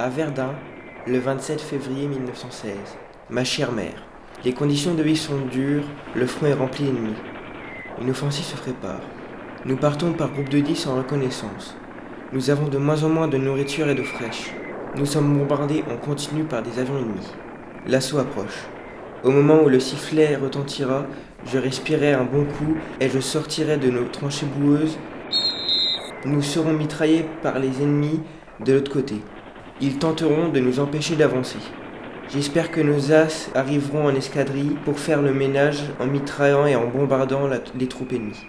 à Verdun, le 27 février 1916. Ma chère mère, les conditions de vie sont dures, le front est rempli d'ennemis. Une offensive se prépare. Nous partons par groupe de 10 en reconnaissance. Nous avons de moins en moins de nourriture et d'eau fraîche. Nous sommes bombardés en continu par des avions ennemis. L'assaut approche. Au moment où le sifflet retentira, je respirerai un bon coup et je sortirai de nos tranchées boueuses. Nous serons mitraillés par les ennemis de l'autre côté. Ils tenteront de nous empêcher d'avancer. J'espère que nos as arriveront en escadrille pour faire le ménage en mitraillant et en bombardant les troupes ennemies.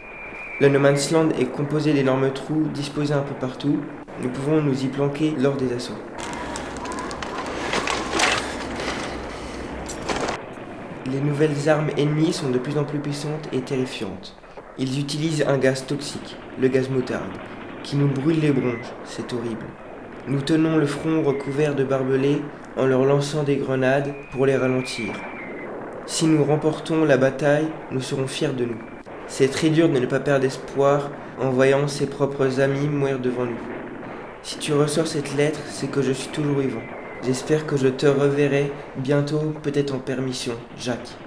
Le No Man's Land est composé d'énormes trous disposés un peu partout. Nous pouvons nous y planquer lors des assauts. Les nouvelles armes ennemies sont de plus en plus puissantes et terrifiantes. Ils utilisent un gaz toxique, le gaz moutarde, qui nous brûle les bronches, c'est horrible. Nous tenons le front recouvert de barbelés en leur lançant des grenades pour les ralentir. Si nous remportons la bataille, nous serons fiers de nous. C'est très dur de ne pas perdre espoir en voyant ses propres amis mourir devant nous. Si tu ressors cette lettre, c'est que je suis toujours vivant. J'espère que je te reverrai bientôt, peut-être en permission, Jacques.